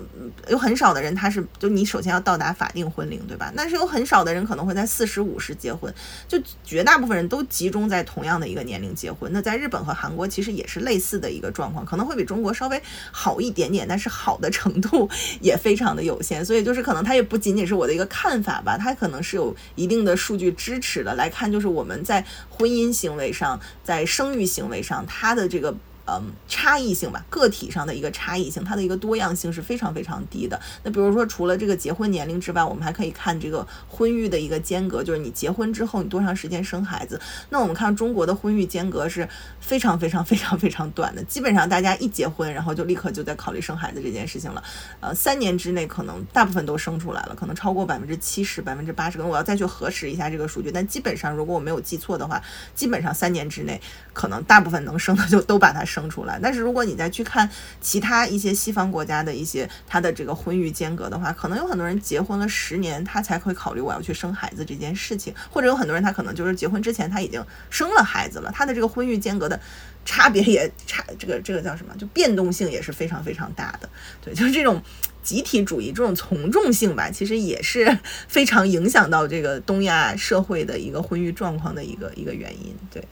有很少的人，他是就你首先要到达法定婚龄，对吧？但是有很少的人可能会在四十五十结婚，就绝大部分人都集中在同样的一个年龄结婚。那在日本和韩国其实也是类似的一个状况，可能会比中国稍微好一点点，但是好的程度 也非常的有限。所以就是可能它也不仅仅是我的一个看法吧，它可能。是有一定的数据支持的。来看，就是我们在婚姻行为上，在生育行为上，它的这个。嗯，差异性吧，个体上的一个差异性，它的一个多样性是非常非常低的。那比如说，除了这个结婚年龄之外，我们还可以看这个婚育的一个间隔，就是你结婚之后你多长时间生孩子。那我们看中国的婚育间隔是非常非常非常非常短的，基本上大家一结婚，然后就立刻就在考虑生孩子这件事情了。呃，三年之内可能大部分都生出来了，可能超过百分之七十、百分之八十。可能我要再去核实一下这个数据，但基本上如果我没有记错的话，基本上三年之内可能大部分能生的就都把它生。生出来，但是如果你再去看其他一些西方国家的一些他的这个婚育间隔的话，可能有很多人结婚了十年，他才会考虑我要去生孩子这件事情，或者有很多人他可能就是结婚之前他已经生了孩子了，他的这个婚育间隔的差别也差，这个这个叫什么？就变动性也是非常非常大的。对，就是这种集体主义这种从众性吧，其实也是非常影响到这个东亚社会的一个婚育状况的一个一个原因。对。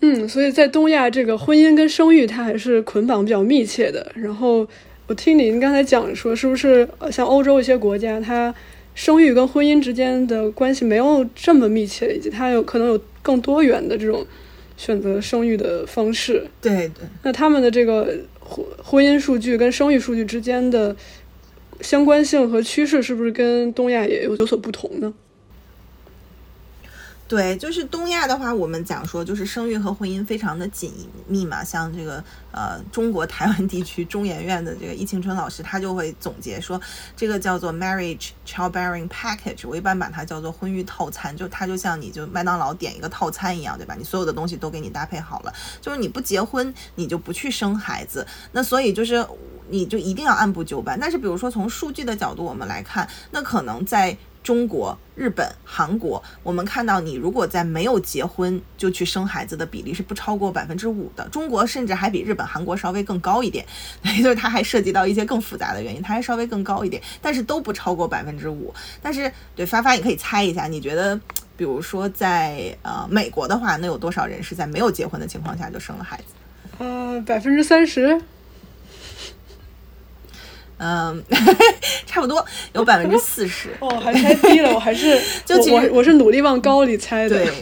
嗯，所以在东亚，这个婚姻跟生育它还是捆绑比较密切的。然后我听您刚才讲说，是不是像欧洲一些国家，它生育跟婚姻之间的关系没有这么密切，以及它有可能有更多元的这种选择生育的方式？对对。那他们的这个婚婚姻数据跟生育数据之间的相关性和趋势，是不是跟东亚也有有所不同呢？对，就是东亚的话，我们讲说就是生育和婚姻非常的紧密嘛。像这个呃中国台湾地区中研院的这个易庆春老师，他就会总结说，这个叫做 marriage childbearing package，我一般把它叫做婚育套餐，就它就像你就麦当劳点一个套餐一样，对吧？你所有的东西都给你搭配好了，就是你不结婚，你就不去生孩子，那所以就是你就一定要按部就班。但是比如说从数据的角度我们来看，那可能在中国、日本、韩国，我们看到你如果在没有结婚就去生孩子的比例是不超过百分之五的。中国甚至还比日本、韩国稍微更高一点，也就是它还涉及到一些更复杂的原因，它还稍微更高一点，但是都不超过百分之五。但是对发发，你可以猜一下，你觉得，比如说在呃美国的话，那有多少人是在没有结婚的情况下就生了孩子？呃，百分之三十。嗯，差不多有百分之四十哦，还太低了，我还是 就我我是努力往高里猜的。对，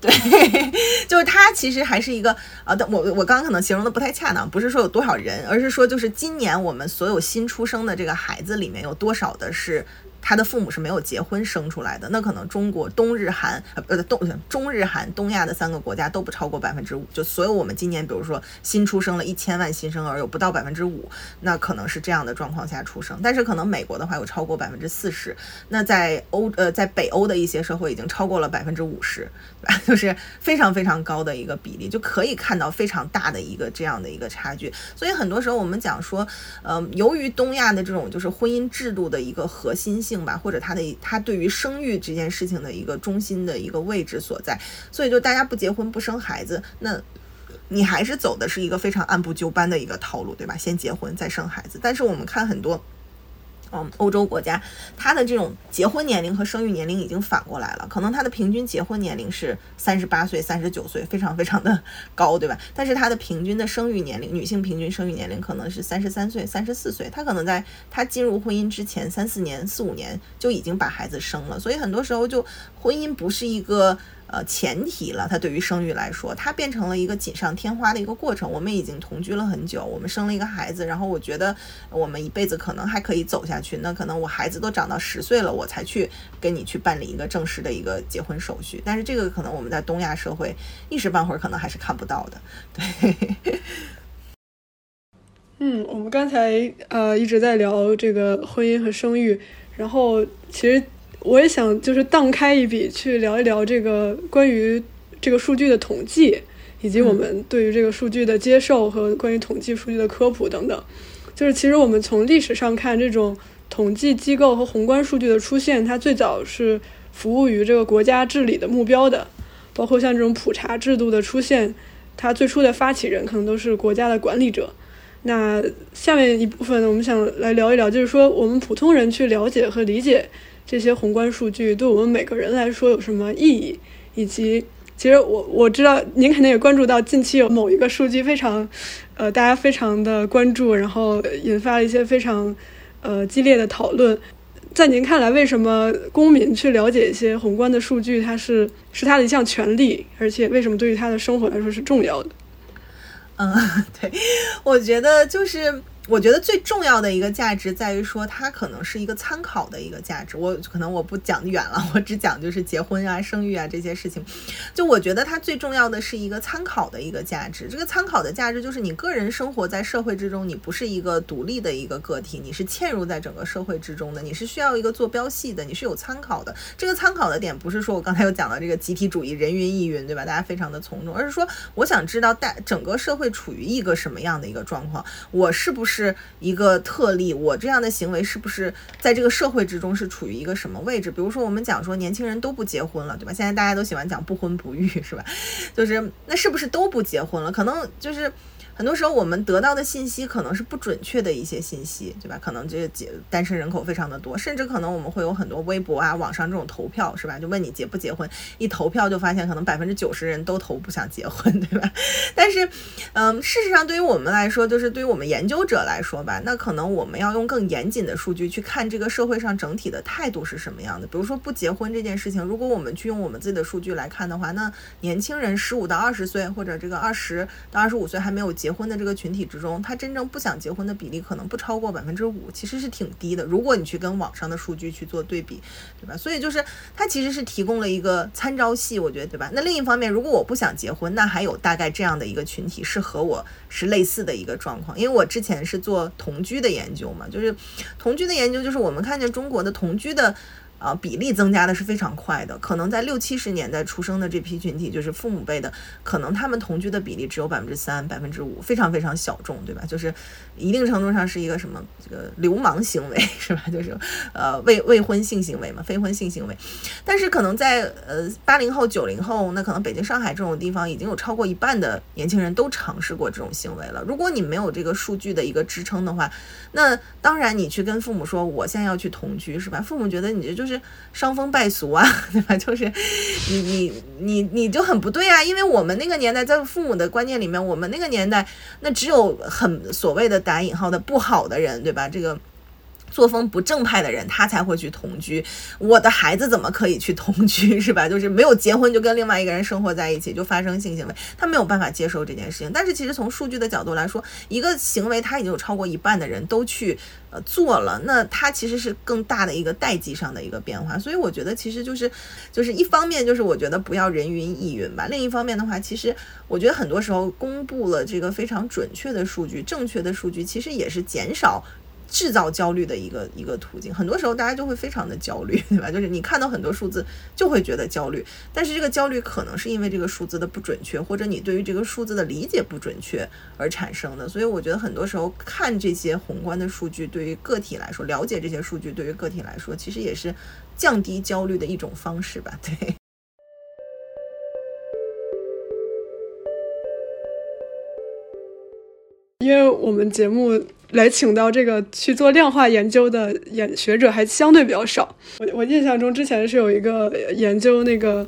对，就是它其实还是一个啊，但我我刚刚可能形容的不太恰当，不是说有多少人，而是说就是今年我们所有新出生的这个孩子里面有多少的是。他的父母是没有结婚生出来的，那可能中国、东日韩呃东中日韩东亚的三个国家都不超过百分之五。就所有我们今年，比如说新出生了一千万新生儿，有不到百分之五，那可能是这样的状况下出生。但是可能美国的话有超过百分之四十，那在欧呃在北欧的一些社会已经超过了百分之五十，就是非常非常高的一个比例，就可以看到非常大的一个这样的一个差距。所以很多时候我们讲说，嗯，由于东亚的这种就是婚姻制度的一个核心性。吧，或者他的他对于生育这件事情的一个中心的一个位置所在，所以就大家不结婚不生孩子，那你还是走的是一个非常按部就班的一个套路，对吧？先结婚再生孩子。但是我们看很多。嗯，欧洲国家，他的这种结婚年龄和生育年龄已经反过来了，可能他的平均结婚年龄是三十八岁、三十九岁，非常非常的高，对吧？但是他的平均的生育年龄，女性平均生育年龄可能是三十三岁、三十四岁，她可能在她进入婚姻之前三四年、四五年就已经把孩子生了，所以很多时候就婚姻不是一个。呃，前提了，它对于生育来说，它变成了一个锦上添花的一个过程。我们已经同居了很久，我们生了一个孩子，然后我觉得我们一辈子可能还可以走下去。那可能我孩子都长到十岁了，我才去跟你去办理一个正式的一个结婚手续。但是这个可能我们在东亚社会一时半会儿可能还是看不到的。对，嗯，我们刚才呃一直在聊这个婚姻和生育，然后其实。我也想就是荡开一笔去聊一聊这个关于这个数据的统计，以及我们对于这个数据的接受和关于统计数据的科普等等。就是其实我们从历史上看，这种统计机构和宏观数据的出现，它最早是服务于这个国家治理的目标的。包括像这种普查制度的出现，它最初的发起人可能都是国家的管理者。那下面一部分呢，我们想来聊一聊，就是说我们普通人去了解和理解。这些宏观数据对我们每个人来说有什么意义？以及，其实我我知道您肯定也关注到近期有某一个数据非常，呃，大家非常的关注，然后引发了一些非常，呃，激烈的讨论。在您看来，为什么公民去了解一些宏观的数据，它是是他的一项权利，而且为什么对于他的生活来说是重要的？嗯，对，我觉得就是。我觉得最重要的一个价值在于说，它可能是一个参考的一个价值。我可能我不讲远了，我只讲就是结婚啊、生育啊这些事情。就我觉得它最重要的是一个参考的一个价值。这个参考的价值就是你个人生活在社会之中，你不是一个独立的一个个体，你是嵌入在整个社会之中的，你是需要一个坐标系的，你是有参考的。这个参考的点不是说我刚才有讲到这个集体主义人云亦云，对吧？大家非常的从众，而是说我想知道大整个社会处于一个什么样的一个状况，我是不是？是一个特例，我这样的行为是不是在这个社会之中是处于一个什么位置？比如说，我们讲说年轻人都不结婚了，对吧？现在大家都喜欢讲不婚不育，是吧？就是那是不是都不结婚了？可能就是。很多时候我们得到的信息可能是不准确的一些信息，对吧？可能这结单身人口非常的多，甚至可能我们会有很多微博啊、网上这种投票，是吧？就问你结不结婚，一投票就发现可能百分之九十人都投不想结婚，对吧？但是，嗯，事实上对于我们来说，就是对于我们研究者来说吧，那可能我们要用更严谨的数据去看这个社会上整体的态度是什么样的。比如说不结婚这件事情，如果我们去用我们自己的数据来看的话，那年轻人十五到二十岁或者这个二十到二十五岁还没有结。结婚的这个群体之中，他真正不想结婚的比例可能不超过百分之五，其实是挺低的。如果你去跟网上的数据去做对比，对吧？所以就是它其实是提供了一个参照系，我觉得，对吧？那另一方面，如果我不想结婚，那还有大概这样的一个群体是和我是类似的一个状况，因为我之前是做同居的研究嘛，就是同居的研究，就是我们看见中国的同居的。啊，比例增加的是非常快的。可能在六七十年代出生的这批群体，就是父母辈的，可能他们同居的比例只有百分之三、百分之五，非常非常小众，对吧？就是一定程度上是一个什么这个流氓行为，是吧？就是呃未未婚性行为嘛，非婚性行为。但是可能在呃八零后、九零后，那可能北京、上海这种地方，已经有超过一半的年轻人都尝试过这种行为了。如果你没有这个数据的一个支撑的话，那当然你去跟父母说我现在要去同居，是吧？父母觉得你这就是。伤风败俗啊，对吧？就是你你你你就很不对啊，因为我们那个年代，在父母的观念里面，我们那个年代，那只有很所谓的打引号的不好的人，对吧？这个。作风不正派的人，他才会去同居。我的孩子怎么可以去同居，是吧？就是没有结婚就跟另外一个人生活在一起，就发生性行为，他没有办法接受这件事情。但是其实从数据的角度来说，一个行为他已经有超过一半的人都去呃做了，那他其实是更大的一个代际上的一个变化。所以我觉得其实就是就是一方面就是我觉得不要人云亦云吧，另一方面的话，其实我觉得很多时候公布了这个非常准确的数据、正确的数据，其实也是减少。制造焦虑的一个一个途径，很多时候大家就会非常的焦虑，对吧？就是你看到很多数字就会觉得焦虑，但是这个焦虑可能是因为这个数字的不准确，或者你对于这个数字的理解不准确而产生的。所以我觉得很多时候看这些宏观的数据，对于个体来说，了解这些数据对于个体来说，其实也是降低焦虑的一种方式吧，对。因为我们节目来请到这个去做量化研究的研学者还相对比较少。我我印象中之前是有一个研究那个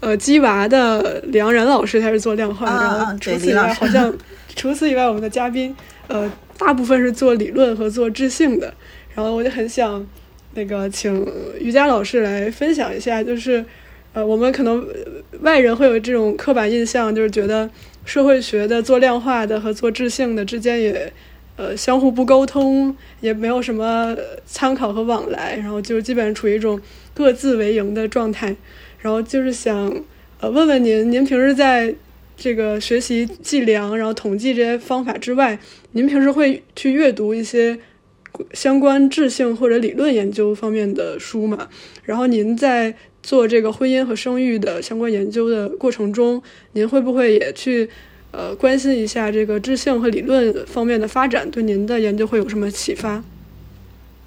呃鸡娃的梁然老师，他是做量化的。然后除此以外，好像除此以外，我们的嘉宾呃大部分是做理论和做质性的。然后我就很想那个请瑜伽老师来分享一下，就是呃我们可能外人会有这种刻板印象，就是觉得。社会学的做量化的和做质性的之间也，呃，相互不沟通，也没有什么参考和往来，然后就基本上处于一种各自为营的状态。然后就是想，呃，问问您，您平时在这个学习计量，然后统计这些方法之外，您平时会去阅读一些相关质性或者理论研究方面的书吗？然后您在。做这个婚姻和生育的相关研究的过程中，您会不会也去呃关心一下这个知性和理论方面的发展，对您的研究会有什么启发？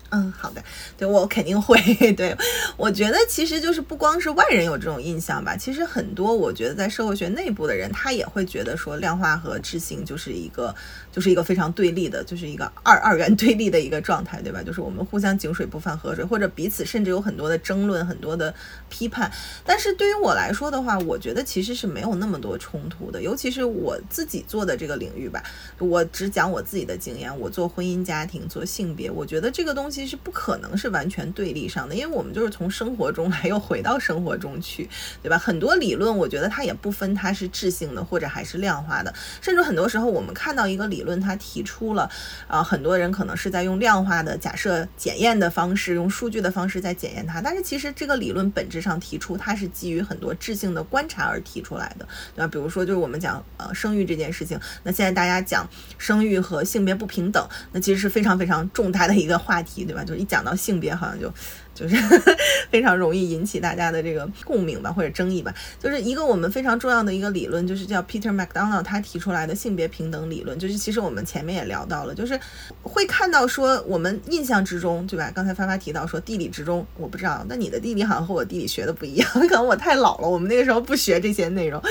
嗯，好的，对我肯定会。对我觉得其实就是不光是外人有这种印象吧，其实很多我觉得在社会学内部的人，他也会觉得说量化和知性就是一个。就是一个非常对立的，就是一个二二元对立的一个状态，对吧？就是我们互相井水不犯河水，或者彼此甚至有很多的争论、很多的批判。但是对于我来说的话，我觉得其实是没有那么多冲突的。尤其是我自己做的这个领域吧，我只讲我自己的经验。我做婚姻家庭、做性别，我觉得这个东西是不可能是完全对立上的，因为我们就是从生活中来，又回到生活中去，对吧？很多理论，我觉得它也不分它是质性的或者还是量化的，甚至很多时候我们看到一个理。论他提出了，啊，很多人可能是在用量化的假设检验的方式，用数据的方式在检验它。但是其实这个理论本质上提出，它是基于很多质性的观察而提出来的，对吧？比如说，就是我们讲呃生育这件事情，那现在大家讲生育和性别不平等，那其实是非常非常重大的一个话题，对吧？就是一讲到性别，好像就。就是 非常容易引起大家的这个共鸣吧，或者争议吧。就是一个我们非常重要的一个理论，就是叫 Peter McDonald 他提出来的性别平等理论。就是其实我们前面也聊到了，就是会看到说我们印象之中，对吧？刚才发发提到说地理之中，我不知道，那你的地理好像和我地理学的不一样，可能我太老了，我们那个时候不学这些内容。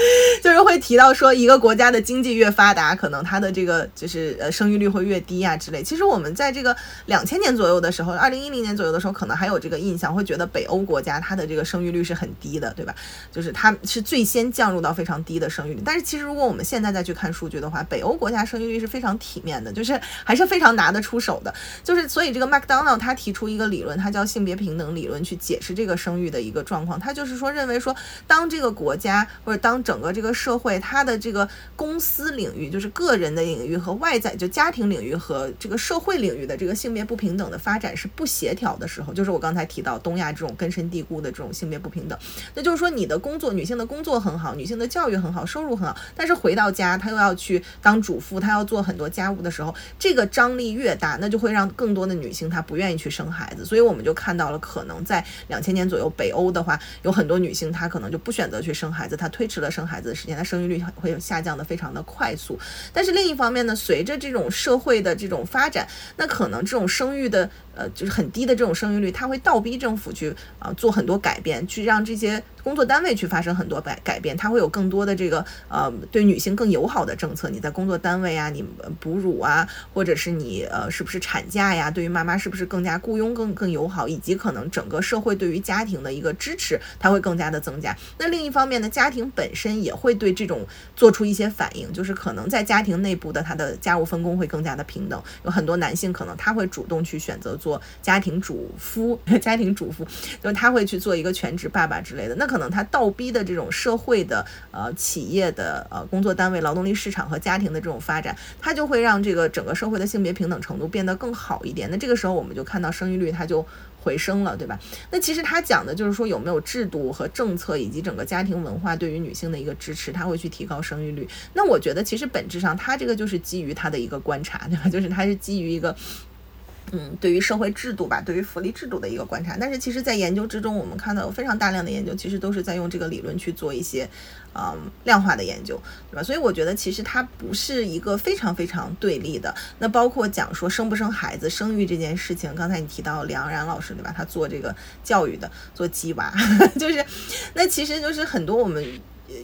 就是会提到说一个国家的经济越发达，可能它的这个就是呃生育率会越低啊之类。其实我们在这个两千年左右的时候，二零一零年左右的时候，可能还有这个。个印象，会觉得北欧国家它的这个生育率是很低的，对吧？就是它是最先降入到非常低的生育率。但是其实如果我们现在再去看数据的话，北欧国家生育率是非常体面的，就是还是非常拿得出手的。就是所以这个麦当劳他提出一个理论，他叫性别平等理论，去解释这个生育的一个状况。他就是说认为说，当这个国家或者当整个这个社会它的这个公司领域，就是个人的领域和外在就家庭领域和这个社会领域的这个性别不平等的发展是不协调的时候，就是我刚才提到东亚这种根深蒂固的这种性别不平等。那就是说，你的工作，女性的工作很好，女性的教育很好，收入很好，但是回到家，她又要去当主妇，她要做很多家务的时候，这个张力越大，那就会让更多的女性她不愿意去生孩子。所以我们就看到了，可能在两千年左右，北欧的话，有很多女性她可能就不选择去生孩子，她推迟了生孩子的时间，她生育率会下降的非常的快速。但是另一方面呢，随着这种社会的这种发展，那可能这种生育的。就是很低的这种生育率，它会倒逼政府去啊做很多改变，去让这些工作单位去发生很多改改变。它会有更多的这个呃对女性更友好的政策。你在工作单位啊，你哺乳啊，或者是你呃是不是产假呀？对于妈妈是不是更加雇佣更更友好？以及可能整个社会对于家庭的一个支持，它会更加的增加。那另一方面呢，家庭本身也会对这种做出一些反应，就是可能在家庭内部的它的家务分工会更加的平等。有很多男性可能他会主动去选择。做家庭主夫，家庭主妇，就是他会去做一个全职爸爸之类的。那可能他倒逼的这种社会的呃企业的呃工作单位、劳动力市场和家庭的这种发展，它就会让这个整个社会的性别平等程度变得更好一点。那这个时候我们就看到生育率它就回升了，对吧？那其实他讲的就是说有没有制度和政策以及整个家庭文化对于女性的一个支持，他会去提高生育率。那我觉得其实本质上他这个就是基于他的一个观察，对吧？就是他是基于一个。嗯，对于社会制度吧，对于福利制度的一个观察，但是其实，在研究之中，我们看到有非常大量的研究，其实都是在用这个理论去做一些，嗯，量化的研究，对吧？所以我觉得其实它不是一个非常非常对立的。那包括讲说生不生孩子、生育这件事情，刚才你提到梁然老师，对吧？他做这个教育的，做鸡娃，就是，那其实就是很多我们。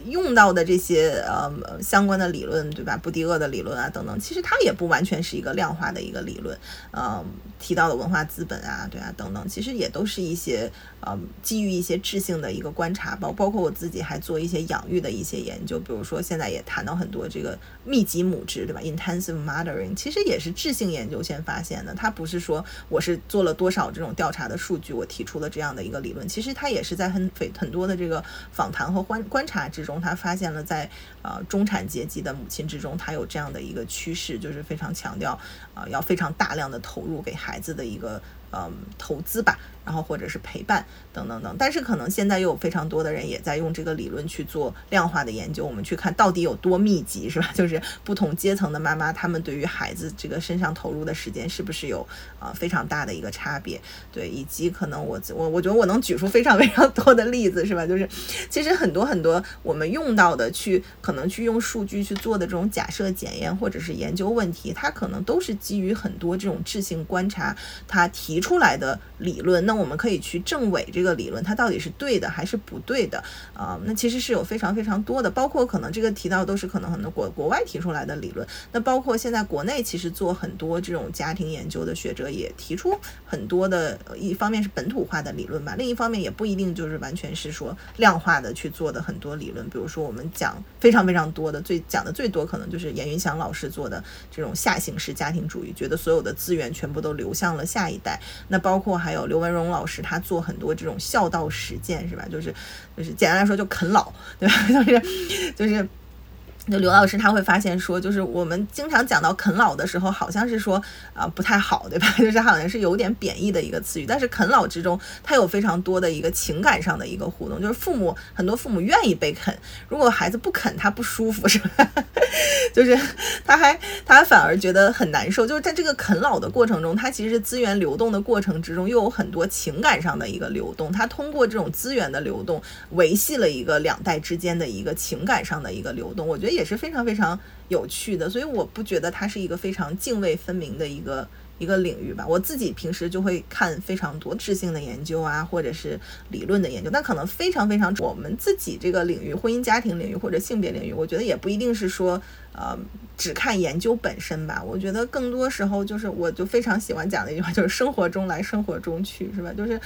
用到的这些呃相关的理论，对吧？布迪厄的理论啊等等，其实它也不完全是一个量化的一个理论。嗯，提到的文化资本啊，对啊等等，其实也都是一些呃基于一些质性的一个观察。包包括我自己还做一些养育的一些研究，比如说现在也谈到很多这个密集母职，对吧？Intensive mothering，其实也是质性研究先发现的。它不是说我是做了多少这种调查的数据，我提出了这样的一个理论。其实它也是在很很很多的这个访谈和观观察。之中，他发现了在呃中产阶级的母亲之中，他有这样的一个趋势，就是非常强调啊，要非常大量的投入给孩子的一个。嗯，投资吧，然后或者是陪伴等等等，但是可能现在又有非常多的人也在用这个理论去做量化的研究，我们去看到底有多密集，是吧？就是不同阶层的妈妈，她们对于孩子这个身上投入的时间是不是有啊非常大的一个差别？对，以及可能我我我觉得我能举出非常 非常多的例子，是吧？就是其实很多很多我们用到的去可能去用数据去做的这种假设检验或者是研究问题，它可能都是基于很多这种质性观察，它提。出来的理论，那我们可以去证伪这个理论，它到底是对的还是不对的啊？那其实是有非常非常多的，包括可能这个提到都是可能很多国国外提出来的理论，那包括现在国内其实做很多这种家庭研究的学者也提出很多的，一方面是本土化的理论吧，另一方面也不一定就是完全是说量化的去做的很多理论，比如说我们讲非常非常多的，最讲的最多可能就是严云祥老师做的这种下行式家庭主义，觉得所有的资源全部都流向了下一代。那包括还有刘文荣老师，他做很多这种孝道实践，是吧？就是，就是简单来说，就啃老，对吧？就是，就是。就刘老师他会发现说，就是我们经常讲到啃老的时候，好像是说啊不太好，对吧？就是好像是有点贬义的一个词语。但是啃老之中，它有非常多的一个情感上的一个互动，就是父母很多父母愿意被啃，如果孩子不啃，他不舒服，是吧？就是他还他还反而觉得很难受。就是在这个啃老的过程中，他其实资源流动的过程之中，又有很多情感上的一个流动。他通过这种资源的流动，维系了一个两代之间的一个情感上的一个流动。我觉得也是非常非常有趣的，所以我不觉得它是一个非常泾渭分明的一个一个领域吧。我自己平时就会看非常多质性的研究啊，或者是理论的研究。但可能非常非常我们自己这个领域，婚姻家庭领域或者性别领域，我觉得也不一定是说呃只看研究本身吧。我觉得更多时候就是，我就非常喜欢讲的一句话，就是生活中来，生活中去，是吧？就是。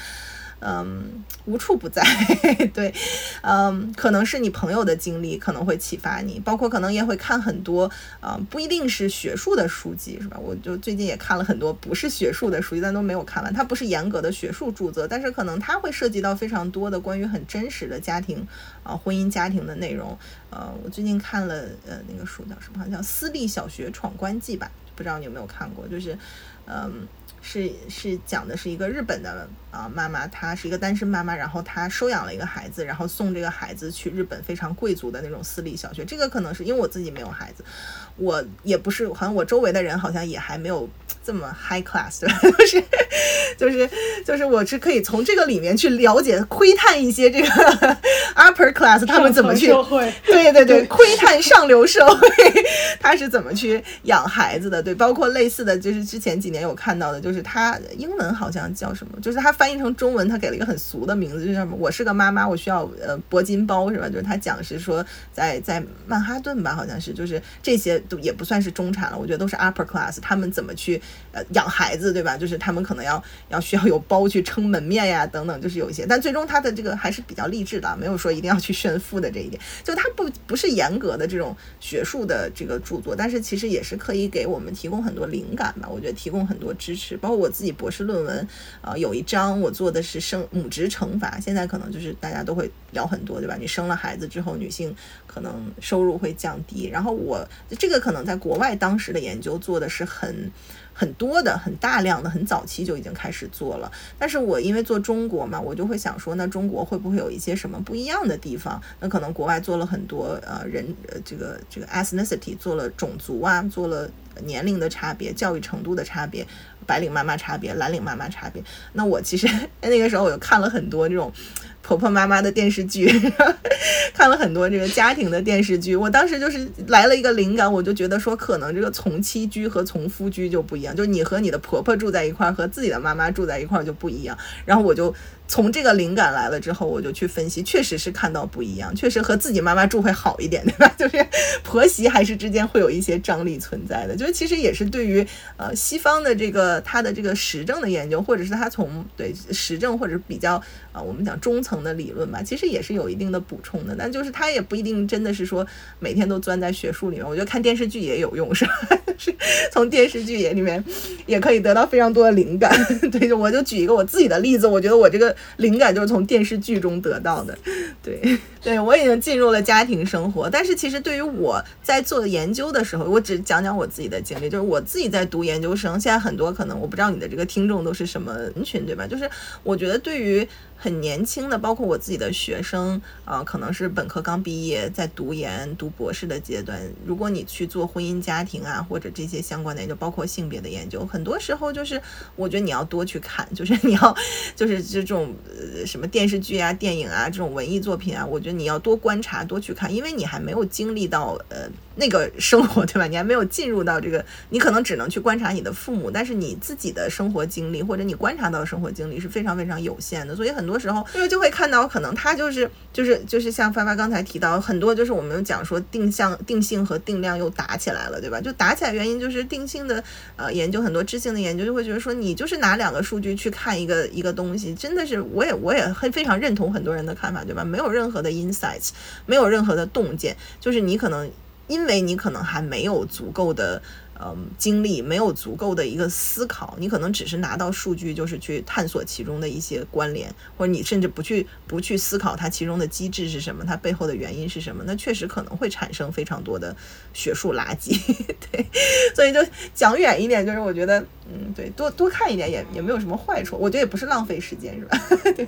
嗯，无处不在，对，嗯，可能是你朋友的经历可能会启发你，包括可能也会看很多，啊，不一定是学术的书籍，是吧？我就最近也看了很多不是学术的书籍，但都没有看完。它不是严格的学术著作，但是可能它会涉及到非常多的关于很真实的家庭，啊，婚姻家庭的内容。呃，我最近看了，呃，那个书叫什么？叫《私立小学闯关记》吧？不知道你有没有看过？就是，嗯。是是讲的是一个日本的啊妈妈，她是一个单身妈妈，然后她收养了一个孩子，然后送这个孩子去日本非常贵族的那种私立小学。这个可能是因为我自己没有孩子，我也不是，好像我周围的人好像也还没有。这么 high class 对吧？就是 就是就是我是可以从这个里面去了解窥探一些这个 upper class 他们怎么去对对对窥探上流社会他是怎么去养孩子的对，包括类似的就是之前几年有看到的，就是他英文好像叫什么，就是他翻译成中文他给了一个很俗的名字，就叫什么？我是个妈妈，我需要呃铂金包是吧？就是他讲是说在在曼哈顿吧，好像是就是这些都也不算是中产了，我觉得都是 upper class 他们怎么去。呃，养孩子对吧？就是他们可能要要需要有包去撑门面呀，等等，就是有一些。但最终他的这个还是比较励志的，没有说一定要去炫富的这一点。就他不不是严格的这种学术的这个著作，但是其实也是可以给我们提供很多灵感吧。我觉得提供很多支持，包括我自己博士论文，呃，有一章我做的是生母职惩罚。现在可能就是大家都会聊很多，对吧？你生了孩子之后，女性可能收入会降低。然后我这个可能在国外当时的研究做的是很。很多的、很大量的、很早期就已经开始做了，但是我因为做中国嘛，我就会想说，那中国会不会有一些什么不一样的地方？那可能国外做了很多呃人呃这个这个 ethnicity 做了种族啊，做了年龄的差别、教育程度的差别、白领妈妈差别、蓝领妈妈差别。那我其实 那个时候我就看了很多这种。婆婆妈妈的电视剧，看了很多这个家庭的电视剧。我当时就是来了一个灵感，我就觉得说，可能这个从妻居和从夫居就不一样，就是你和你的婆婆住在一块儿，和自己的妈妈住在一块儿就不一样。然后我就。从这个灵感来了之后，我就去分析，确实是看到不一样，确实和自己妈妈住会好一点，对吧？就是婆媳还是之间会有一些张力存在的。就是其实也是对于呃西方的这个他的这个实证的研究，或者是他从对实证或者比较啊我们讲中层的理论吧，其实也是有一定的补充的。但就是他也不一定真的是说每天都钻在学术里面。我觉得看电视剧也有用，是吧？是从电视剧也里面也可以得到非常多的灵感。对，就我就举一个我自己的例子，我觉得我这个。灵感就是从电视剧中得到的，对，对我已经进入了家庭生活，但是其实对于我在做研究的时候，我只讲讲我自己的经历，就是我自己在读研究生，现在很多可能我不知道你的这个听众都是什么人群，对吧？就是我觉得对于。很年轻的，包括我自己的学生啊，可能是本科刚毕业，在读研、读博士的阶段。如果你去做婚姻家庭啊，或者这些相关的研究，包括性别的研究，很多时候就是我觉得你要多去看，就是你要就是这种呃什么电视剧啊、电影啊这种文艺作品啊，我觉得你要多观察、多去看，因为你还没有经历到呃。那个生活对吧？你还没有进入到这个，你可能只能去观察你的父母，但是你自己的生活经历或者你观察到的生活经历是非常非常有限的，所以很多时候因为就会看到，可能他就是就是就是像发发刚才提到很多，就是我们讲说定向定性和定量又打起来了，对吧？就打起来原因就是定性的呃研究很多知性的研究就会觉得说你就是拿两个数据去看一个一个东西，真的是我也我也很非常认同很多人的看法，对吧？没有任何的 insights，没有任何的洞见，就是你可能。因为你可能还没有足够的嗯经历，没有足够的一个思考，你可能只是拿到数据，就是去探索其中的一些关联，或者你甚至不去不去思考它其中的机制是什么，它背后的原因是什么，那确实可能会产生非常多的学术垃圾。对，所以就讲远一点，就是我觉得，嗯，对，多多看一点也也没有什么坏处，我觉得也不是浪费时间，是吧？对。